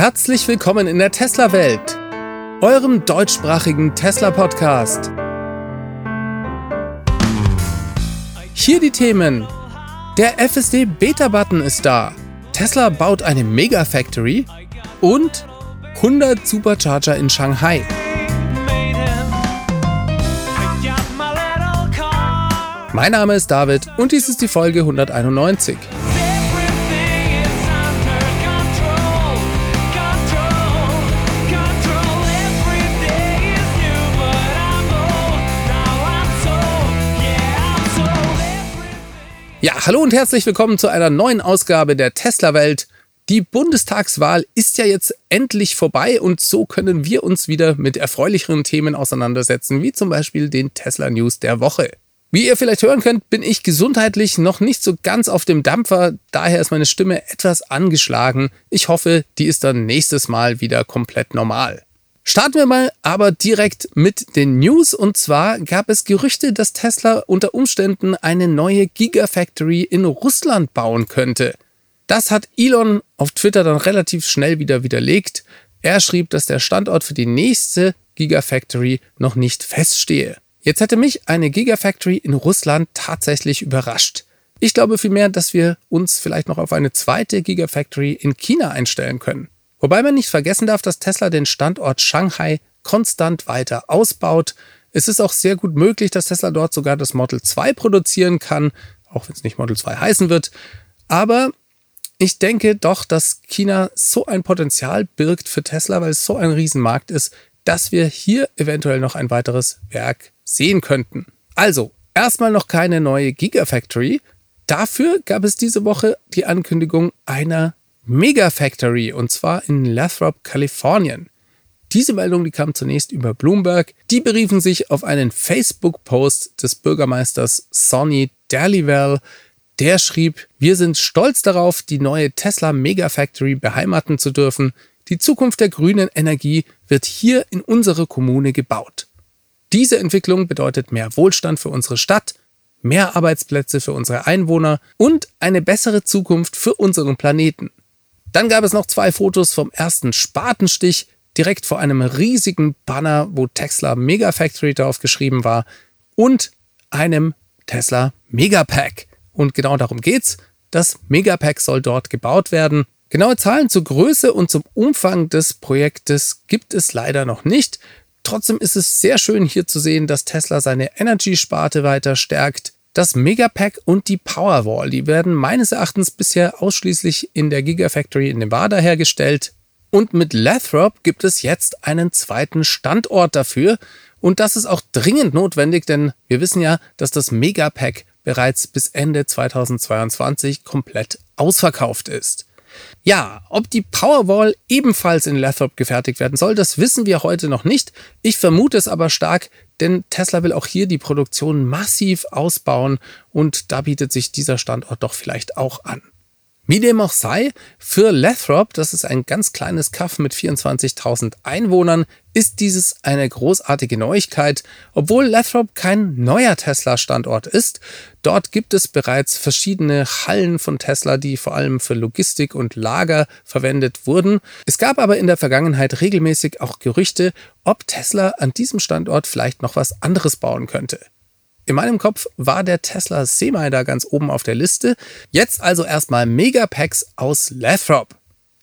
Herzlich willkommen in der Tesla-Welt, eurem deutschsprachigen Tesla-Podcast. Hier die Themen. Der FSD Beta-Button ist da. Tesla baut eine Mega-Factory und 100 Supercharger in Shanghai. Mein Name ist David und dies ist die Folge 191. Ja, hallo und herzlich willkommen zu einer neuen Ausgabe der Tesla Welt. Die Bundestagswahl ist ja jetzt endlich vorbei und so können wir uns wieder mit erfreulicheren Themen auseinandersetzen, wie zum Beispiel den Tesla News der Woche. Wie ihr vielleicht hören könnt, bin ich gesundheitlich noch nicht so ganz auf dem Dampfer, daher ist meine Stimme etwas angeschlagen. Ich hoffe, die ist dann nächstes Mal wieder komplett normal. Starten wir mal aber direkt mit den News. Und zwar gab es Gerüchte, dass Tesla unter Umständen eine neue Gigafactory in Russland bauen könnte. Das hat Elon auf Twitter dann relativ schnell wieder widerlegt. Er schrieb, dass der Standort für die nächste Gigafactory noch nicht feststehe. Jetzt hätte mich eine Gigafactory in Russland tatsächlich überrascht. Ich glaube vielmehr, dass wir uns vielleicht noch auf eine zweite Gigafactory in China einstellen können. Wobei man nicht vergessen darf, dass Tesla den Standort Shanghai konstant weiter ausbaut. Es ist auch sehr gut möglich, dass Tesla dort sogar das Model 2 produzieren kann, auch wenn es nicht Model 2 heißen wird. Aber ich denke doch, dass China so ein Potenzial birgt für Tesla, weil es so ein Riesenmarkt ist, dass wir hier eventuell noch ein weiteres Werk sehen könnten. Also, erstmal noch keine neue Gigafactory. Dafür gab es diese Woche die Ankündigung einer Megafactory und zwar in Lathrop, Kalifornien. Diese Meldung, die kam zunächst über Bloomberg. Die beriefen sich auf einen Facebook-Post des Bürgermeisters Sonny Dalrymple. Der schrieb, wir sind stolz darauf, die neue Tesla Megafactory beheimaten zu dürfen. Die Zukunft der grünen Energie wird hier in unsere Kommune gebaut. Diese Entwicklung bedeutet mehr Wohlstand für unsere Stadt, mehr Arbeitsplätze für unsere Einwohner und eine bessere Zukunft für unseren Planeten. Dann gab es noch zwei Fotos vom ersten Spatenstich, direkt vor einem riesigen Banner, wo Tesla Megafactory drauf geschrieben war, und einem Tesla Megapack. Und genau darum geht's. Das Megapack soll dort gebaut werden. Genaue Zahlen zur Größe und zum Umfang des Projektes gibt es leider noch nicht. Trotzdem ist es sehr schön hier zu sehen, dass Tesla seine Energy-Sparte weiter stärkt. Das Megapack und die Powerwall, die werden meines Erachtens bisher ausschließlich in der Gigafactory in Nevada hergestellt. Und mit Lathrop gibt es jetzt einen zweiten Standort dafür. Und das ist auch dringend notwendig, denn wir wissen ja, dass das Megapack bereits bis Ende 2022 komplett ausverkauft ist. Ja, ob die Powerwall ebenfalls in Lathrop gefertigt werden soll, das wissen wir heute noch nicht. Ich vermute es aber stark, denn Tesla will auch hier die Produktion massiv ausbauen und da bietet sich dieser Standort doch vielleicht auch an. Wie dem auch sei, für Lathrop, das ist ein ganz kleines Kaff mit 24.000 Einwohnern, ist dieses eine großartige Neuigkeit, obwohl Lathrop kein neuer Tesla-Standort ist. Dort gibt es bereits verschiedene Hallen von Tesla, die vor allem für Logistik und Lager verwendet wurden. Es gab aber in der Vergangenheit regelmäßig auch Gerüchte, ob Tesla an diesem Standort vielleicht noch was anderes bauen könnte. In meinem Kopf war der Tesla Semi da ganz oben auf der Liste. Jetzt also erstmal Megapacks aus Lathrop.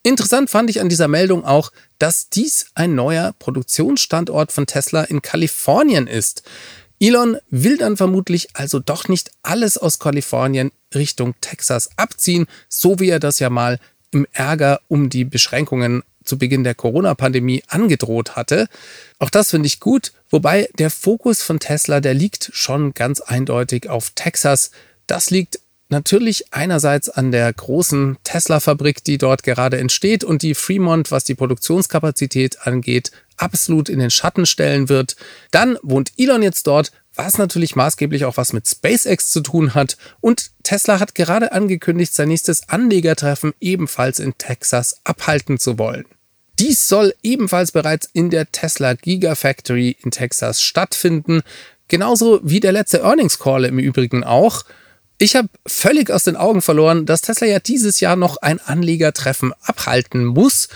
Interessant fand ich an dieser Meldung auch, dass dies ein neuer Produktionsstandort von Tesla in Kalifornien ist. Elon will dann vermutlich also doch nicht alles aus Kalifornien Richtung Texas abziehen, so wie er das ja mal im Ärger um die Beschränkungen zu Beginn der Corona-Pandemie angedroht hatte. Auch das finde ich gut, wobei der Fokus von Tesla, der liegt schon ganz eindeutig auf Texas. Das liegt natürlich einerseits an der großen Tesla-Fabrik, die dort gerade entsteht und die Fremont, was die Produktionskapazität angeht, absolut in den Schatten stellen wird. Dann wohnt Elon jetzt dort, was natürlich maßgeblich auch was mit SpaceX zu tun hat. Und Tesla hat gerade angekündigt, sein nächstes Anlegertreffen ebenfalls in Texas abhalten zu wollen. Dies soll ebenfalls bereits in der Tesla Gigafactory in Texas stattfinden. Genauso wie der letzte Earnings Call im Übrigen auch. Ich habe völlig aus den Augen verloren, dass Tesla ja dieses Jahr noch ein Anlegertreffen abhalten muss.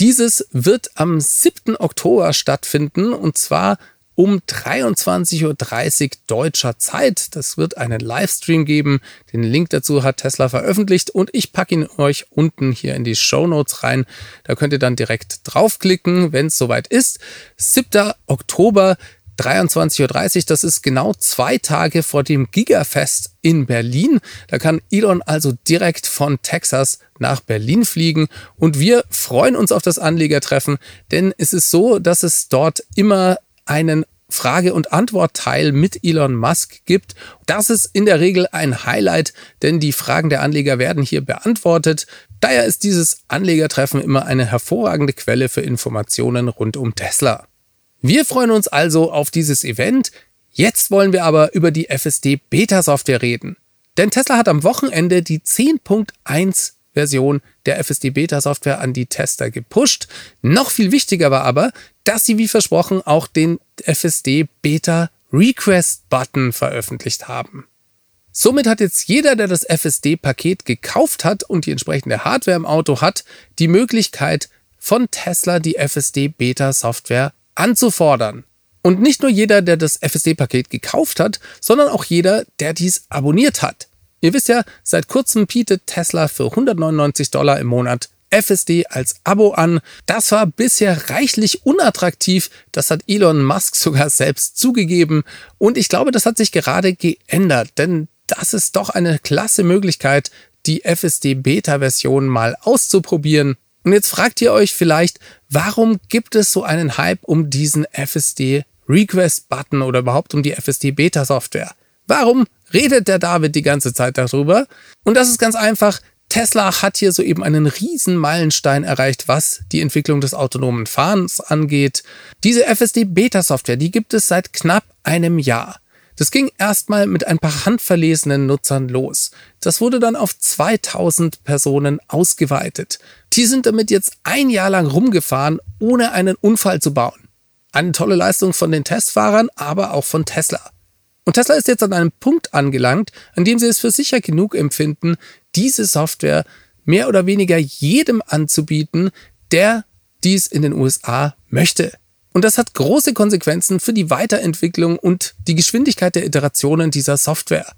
Dieses wird am 7. Oktober stattfinden und zwar um 23.30 Uhr deutscher Zeit. Das wird einen Livestream geben. Den Link dazu hat Tesla veröffentlicht und ich packe ihn euch unten hier in die Show Notes rein. Da könnt ihr dann direkt draufklicken, wenn es soweit ist. 7. Oktober 23.30 Uhr, das ist genau zwei Tage vor dem Gigafest in Berlin. Da kann Elon also direkt von Texas nach Berlin fliegen und wir freuen uns auf das Anlegertreffen, denn es ist so, dass es dort immer einen Frage- und Antwortteil mit Elon Musk gibt. Das ist in der Regel ein Highlight, denn die Fragen der Anleger werden hier beantwortet. Daher ist dieses Anlegertreffen immer eine hervorragende Quelle für Informationen rund um Tesla. Wir freuen uns also auf dieses Event. Jetzt wollen wir aber über die FSD Beta Software reden. Denn Tesla hat am Wochenende die 10.1 Version der FSD Beta Software an die Tester gepusht. Noch viel wichtiger war aber, dass sie wie versprochen auch den FSD Beta Request Button veröffentlicht haben. Somit hat jetzt jeder, der das FSD-Paket gekauft hat und die entsprechende Hardware im Auto hat, die Möglichkeit, von Tesla die FSD-Beta-Software anzufordern. Und nicht nur jeder, der das FSD-Paket gekauft hat, sondern auch jeder, der dies abonniert hat. Ihr wisst ja, seit kurzem bietet Tesla für 199 Dollar im Monat FSD als Abo an. Das war bisher reichlich unattraktiv. Das hat Elon Musk sogar selbst zugegeben. Und ich glaube, das hat sich gerade geändert, denn das ist doch eine klasse Möglichkeit, die FSD Beta-Version mal auszuprobieren. Und jetzt fragt ihr euch vielleicht, warum gibt es so einen Hype um diesen FSD Request Button oder überhaupt um die FSD Beta Software? Warum redet der David die ganze Zeit darüber? Und das ist ganz einfach. Tesla hat hier soeben einen riesen Meilenstein erreicht, was die Entwicklung des autonomen Fahrens angeht. Diese FSD Beta Software, die gibt es seit knapp einem Jahr. Das ging erstmal mit ein paar handverlesenen Nutzern los. Das wurde dann auf 2000 Personen ausgeweitet. Die sind damit jetzt ein Jahr lang rumgefahren, ohne einen Unfall zu bauen. Eine tolle Leistung von den Testfahrern, aber auch von Tesla. Und Tesla ist jetzt an einem Punkt angelangt, an dem sie es für sicher genug empfinden, diese Software mehr oder weniger jedem anzubieten, der dies in den USA möchte. Und das hat große Konsequenzen für die Weiterentwicklung und die Geschwindigkeit der Iterationen dieser Software.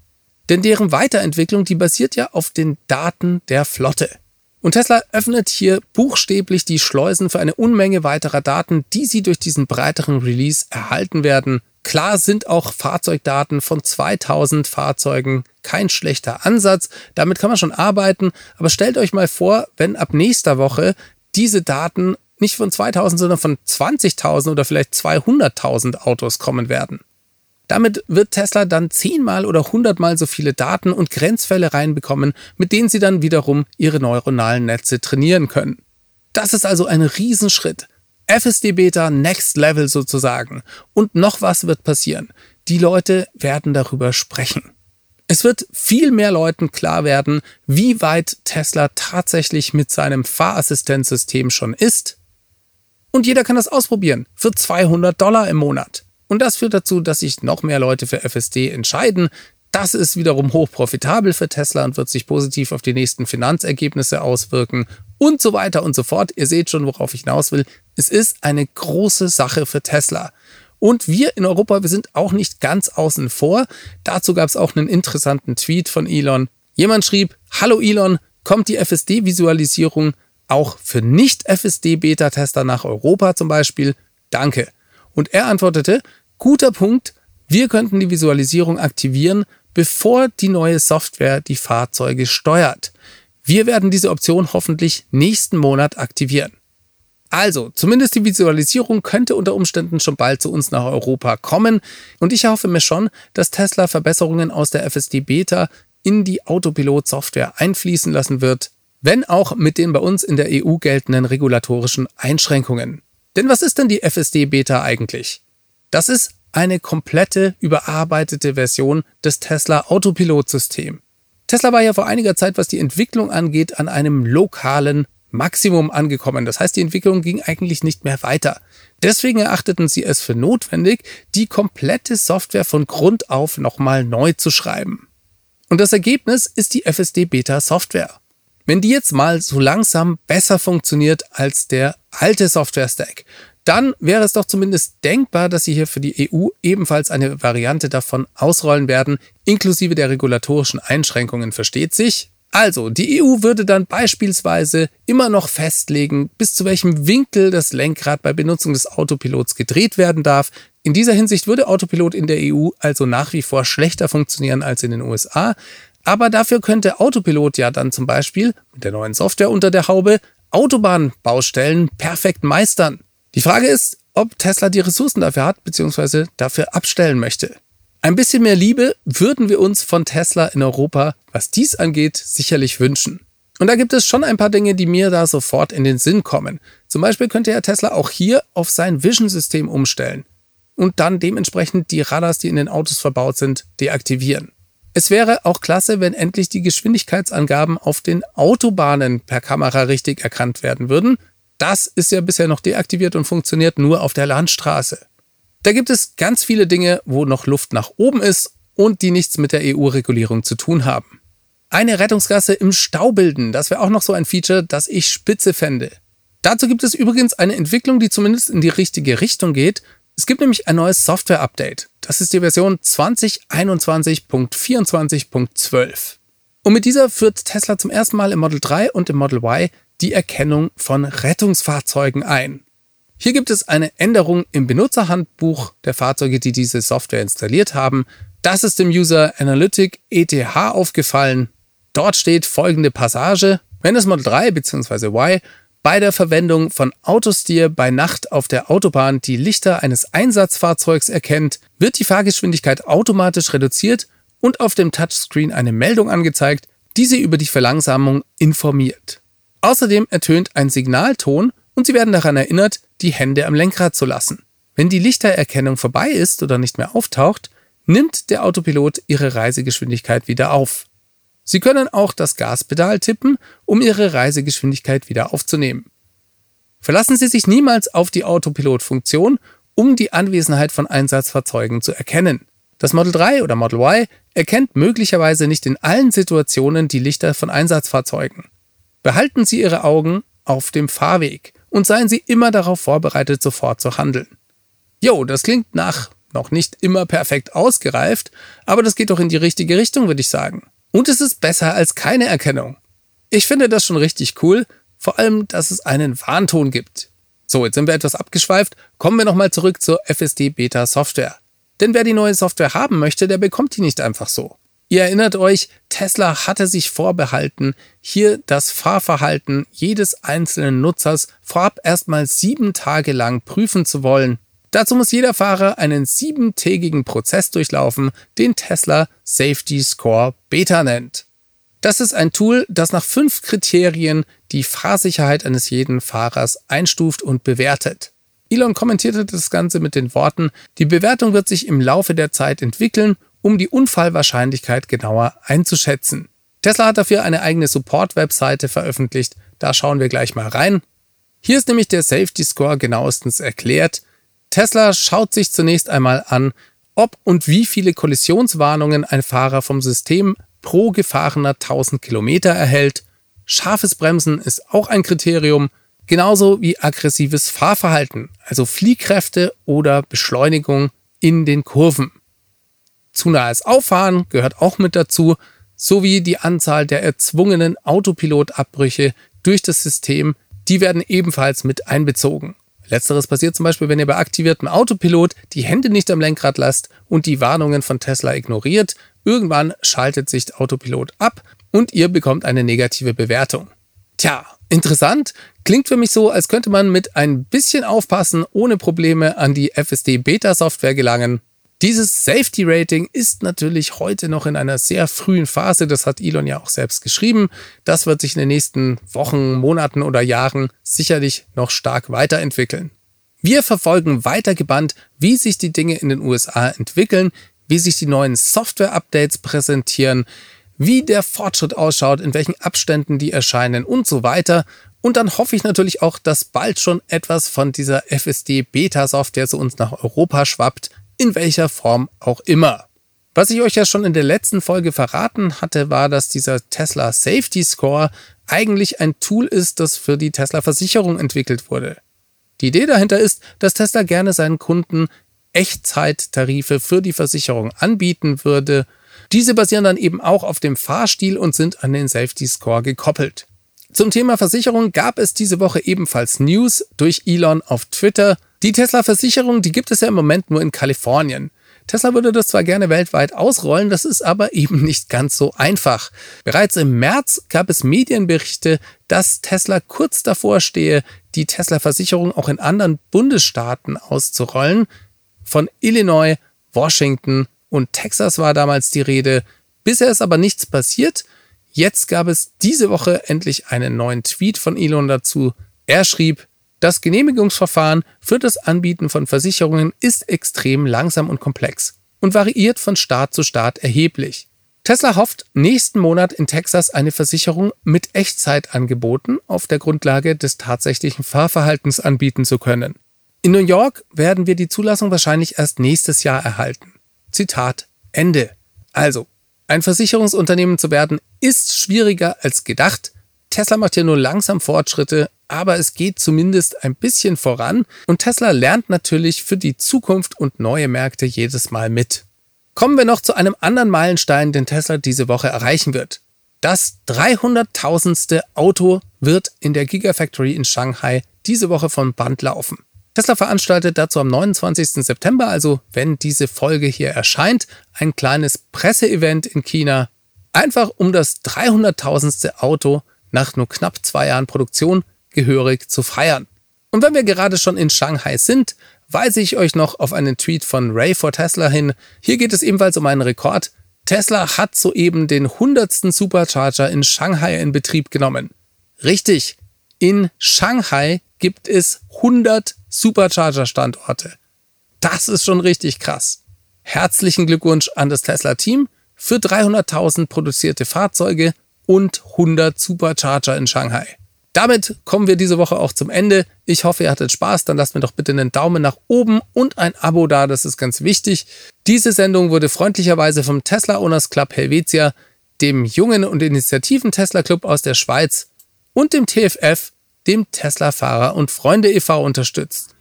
Denn deren Weiterentwicklung, die basiert ja auf den Daten der Flotte. Und Tesla öffnet hier buchstäblich die Schleusen für eine Unmenge weiterer Daten, die sie durch diesen breiteren Release erhalten werden. Klar sind auch Fahrzeugdaten von 2000 Fahrzeugen kein schlechter Ansatz. Damit kann man schon arbeiten. Aber stellt euch mal vor, wenn ab nächster Woche diese Daten nicht von 2000, sondern von 20.000 oder vielleicht 200.000 Autos kommen werden. Damit wird Tesla dann zehnmal oder hundertmal so viele Daten und Grenzfälle reinbekommen, mit denen sie dann wiederum ihre neuronalen Netze trainieren können. Das ist also ein Riesenschritt. FSD Beta Next Level sozusagen. Und noch was wird passieren. Die Leute werden darüber sprechen. Es wird viel mehr Leuten klar werden, wie weit Tesla tatsächlich mit seinem Fahrassistenzsystem schon ist. Und jeder kann das ausprobieren für 200 Dollar im Monat. Und das führt dazu, dass sich noch mehr Leute für FSD entscheiden. Das ist wiederum hoch profitabel für Tesla und wird sich positiv auf die nächsten Finanzergebnisse auswirken und so weiter und so fort. Ihr seht schon, worauf ich hinaus will. Es ist eine große Sache für Tesla. Und wir in Europa, wir sind auch nicht ganz außen vor. Dazu gab es auch einen interessanten Tweet von Elon. Jemand schrieb, Hallo Elon, kommt die FSD-Visualisierung auch für Nicht-FSD-Beta-Tester nach Europa zum Beispiel? Danke. Und er antwortete, guter Punkt, wir könnten die Visualisierung aktivieren, bevor die neue Software die Fahrzeuge steuert. Wir werden diese Option hoffentlich nächsten Monat aktivieren. Also, zumindest die Visualisierung könnte unter Umständen schon bald zu uns nach Europa kommen. Und ich hoffe mir schon, dass Tesla Verbesserungen aus der FSD Beta in die Autopilot-Software einfließen lassen wird, wenn auch mit den bei uns in der EU geltenden regulatorischen Einschränkungen. Denn was ist denn die FSD Beta eigentlich? Das ist eine komplette überarbeitete Version des Tesla Autopilot-System. Tesla war ja vor einiger Zeit, was die Entwicklung angeht, an einem lokalen Maximum angekommen. Das heißt, die Entwicklung ging eigentlich nicht mehr weiter. Deswegen erachteten sie es für notwendig, die komplette Software von Grund auf nochmal neu zu schreiben. Und das Ergebnis ist die FSD Beta Software. Wenn die jetzt mal so langsam besser funktioniert als der alte Software-Stack, dann wäre es doch zumindest denkbar, dass sie hier für die EU ebenfalls eine Variante davon ausrollen werden, inklusive der regulatorischen Einschränkungen, versteht sich. Also, die EU würde dann beispielsweise immer noch festlegen, bis zu welchem Winkel das Lenkrad bei Benutzung des Autopilots gedreht werden darf. In dieser Hinsicht würde Autopilot in der EU also nach wie vor schlechter funktionieren als in den USA. Aber dafür könnte Autopilot ja dann zum Beispiel mit der neuen Software unter der Haube Autobahnbaustellen perfekt meistern. Die Frage ist, ob Tesla die Ressourcen dafür hat bzw. dafür abstellen möchte. Ein bisschen mehr Liebe würden wir uns von Tesla in Europa, was dies angeht, sicherlich wünschen. Und da gibt es schon ein paar Dinge, die mir da sofort in den Sinn kommen. Zum Beispiel könnte ja Tesla auch hier auf sein Vision-System umstellen und dann dementsprechend die Radars, die in den Autos verbaut sind, deaktivieren. Es wäre auch klasse, wenn endlich die Geschwindigkeitsangaben auf den Autobahnen per Kamera richtig erkannt werden würden, das ist ja bisher noch deaktiviert und funktioniert nur auf der Landstraße. Da gibt es ganz viele Dinge, wo noch Luft nach oben ist und die nichts mit der EU-Regulierung zu tun haben. Eine Rettungsgasse im Stau bilden, das wäre auch noch so ein Feature, das ich spitze fände. Dazu gibt es übrigens eine Entwicklung, die zumindest in die richtige Richtung geht. Es gibt nämlich ein neues Software-Update. Das ist die Version 2021.24.12. Und mit dieser führt Tesla zum ersten Mal im Model 3 und im Model Y die Erkennung von Rettungsfahrzeugen ein. Hier gibt es eine Änderung im Benutzerhandbuch der Fahrzeuge, die diese Software installiert haben. Das ist dem User Analytic ETH aufgefallen. Dort steht folgende Passage. Wenn das Model 3 bzw. Y bei der Verwendung von Autosteer bei Nacht auf der Autobahn die Lichter eines Einsatzfahrzeugs erkennt, wird die Fahrgeschwindigkeit automatisch reduziert und auf dem Touchscreen eine Meldung angezeigt, die sie über die Verlangsamung informiert. Außerdem ertönt ein Signalton und Sie werden daran erinnert, die Hände am Lenkrad zu lassen. Wenn die Lichtererkennung vorbei ist oder nicht mehr auftaucht, nimmt der Autopilot Ihre Reisegeschwindigkeit wieder auf. Sie können auch das Gaspedal tippen, um Ihre Reisegeschwindigkeit wieder aufzunehmen. Verlassen Sie sich niemals auf die Autopilot-Funktion, um die Anwesenheit von Einsatzfahrzeugen zu erkennen. Das Model 3 oder Model Y erkennt möglicherweise nicht in allen Situationen die Lichter von Einsatzfahrzeugen. Behalten Sie Ihre Augen auf dem Fahrweg und seien Sie immer darauf vorbereitet, sofort zu handeln. Jo, das klingt nach noch nicht immer perfekt ausgereift, aber das geht doch in die richtige Richtung, würde ich sagen. Und es ist besser als keine Erkennung. Ich finde das schon richtig cool, vor allem, dass es einen Warnton gibt. So, jetzt sind wir etwas abgeschweift, kommen wir nochmal zurück zur FSD Beta Software. Denn wer die neue Software haben möchte, der bekommt die nicht einfach so. Ihr erinnert euch, Tesla hatte sich vorbehalten, hier das Fahrverhalten jedes einzelnen Nutzers vorab erstmal sieben Tage lang prüfen zu wollen. Dazu muss jeder Fahrer einen siebentägigen Prozess durchlaufen, den Tesla Safety Score Beta nennt. Das ist ein Tool, das nach fünf Kriterien die Fahrsicherheit eines jeden Fahrers einstuft und bewertet. Elon kommentierte das Ganze mit den Worten, die Bewertung wird sich im Laufe der Zeit entwickeln um die Unfallwahrscheinlichkeit genauer einzuschätzen. Tesla hat dafür eine eigene Support-Webseite veröffentlicht, da schauen wir gleich mal rein. Hier ist nämlich der Safety Score genauestens erklärt. Tesla schaut sich zunächst einmal an, ob und wie viele Kollisionswarnungen ein Fahrer vom System pro gefahrener 1000 Kilometer erhält. Scharfes Bremsen ist auch ein Kriterium, genauso wie aggressives Fahrverhalten, also Fliehkräfte oder Beschleunigung in den Kurven. Zu nahes Auffahren gehört auch mit dazu, sowie die Anzahl der erzwungenen Autopilotabbrüche durch das System, die werden ebenfalls mit einbezogen. Letzteres passiert zum Beispiel, wenn ihr bei aktiviertem Autopilot die Hände nicht am Lenkrad lasst und die Warnungen von Tesla ignoriert. Irgendwann schaltet sich Autopilot ab und ihr bekommt eine negative Bewertung. Tja, interessant. Klingt für mich so, als könnte man mit ein bisschen Aufpassen ohne Probleme an die FSD Beta Software gelangen. Dieses Safety Rating ist natürlich heute noch in einer sehr frühen Phase. Das hat Elon ja auch selbst geschrieben. Das wird sich in den nächsten Wochen, Monaten oder Jahren sicherlich noch stark weiterentwickeln. Wir verfolgen weiter gebannt, wie sich die Dinge in den USA entwickeln, wie sich die neuen Software-Updates präsentieren, wie der Fortschritt ausschaut, in welchen Abständen die erscheinen und so weiter. Und dann hoffe ich natürlich auch, dass bald schon etwas von dieser FSD Beta Software zu uns nach Europa schwappt in welcher Form auch immer. Was ich euch ja schon in der letzten Folge verraten hatte, war, dass dieser Tesla Safety Score eigentlich ein Tool ist, das für die Tesla-Versicherung entwickelt wurde. Die Idee dahinter ist, dass Tesla gerne seinen Kunden Echtzeittarife für die Versicherung anbieten würde. Diese basieren dann eben auch auf dem Fahrstil und sind an den Safety Score gekoppelt. Zum Thema Versicherung gab es diese Woche ebenfalls News durch Elon auf Twitter. Die Tesla-Versicherung, die gibt es ja im Moment nur in Kalifornien. Tesla würde das zwar gerne weltweit ausrollen, das ist aber eben nicht ganz so einfach. Bereits im März gab es Medienberichte, dass Tesla kurz davor stehe, die Tesla-Versicherung auch in anderen Bundesstaaten auszurollen. Von Illinois, Washington und Texas war damals die Rede. Bisher ist aber nichts passiert. Jetzt gab es diese Woche endlich einen neuen Tweet von Elon dazu. Er schrieb, das Genehmigungsverfahren für das Anbieten von Versicherungen ist extrem langsam und komplex und variiert von Staat zu Staat erheblich. Tesla hofft, nächsten Monat in Texas eine Versicherung mit Echtzeitangeboten auf der Grundlage des tatsächlichen Fahrverhaltens anbieten zu können. In New York werden wir die Zulassung wahrscheinlich erst nächstes Jahr erhalten. Zitat Ende. Also, ein Versicherungsunternehmen zu werden ist schwieriger als gedacht. Tesla macht ja nur langsam Fortschritte, aber es geht zumindest ein bisschen voran und Tesla lernt natürlich für die Zukunft und neue Märkte jedes Mal mit. Kommen wir noch zu einem anderen Meilenstein, den Tesla diese Woche erreichen wird. Das 300.000. Auto wird in der Gigafactory in Shanghai diese Woche von Band laufen. Tesla veranstaltet dazu am 29. September, also wenn diese Folge hier erscheint, ein kleines Presseevent in China, einfach um das 300.000. Auto nach nur knapp zwei Jahren Produktion gehörig zu feiern. Und wenn wir gerade schon in Shanghai sind, weise ich euch noch auf einen Tweet von Ray for Tesla hin. Hier geht es ebenfalls um einen Rekord. Tesla hat soeben den 100. Supercharger in Shanghai in Betrieb genommen. Richtig, in Shanghai gibt es 100 Supercharger-Standorte. Das ist schon richtig krass. Herzlichen Glückwunsch an das Tesla-Team für 300.000 produzierte Fahrzeuge und 100 Supercharger in Shanghai. Damit kommen wir diese Woche auch zum Ende. Ich hoffe, ihr hattet Spaß. Dann lasst mir doch bitte einen Daumen nach oben und ein Abo da. Das ist ganz wichtig. Diese Sendung wurde freundlicherweise vom Tesla Owners Club Helvetia, dem jungen und Initiativen Tesla Club aus der Schweiz und dem TFF dem Tesla-Fahrer und Freunde e.V. unterstützt.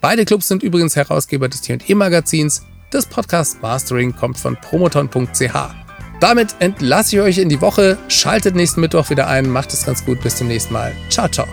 Beide Clubs sind übrigens Herausgeber des T&E-Magazins. Das Podcast Mastering kommt von promoton.ch. Damit entlasse ich euch in die Woche. Schaltet nächsten Mittwoch wieder ein. Macht es ganz gut. Bis zum nächsten Mal. Ciao, ciao.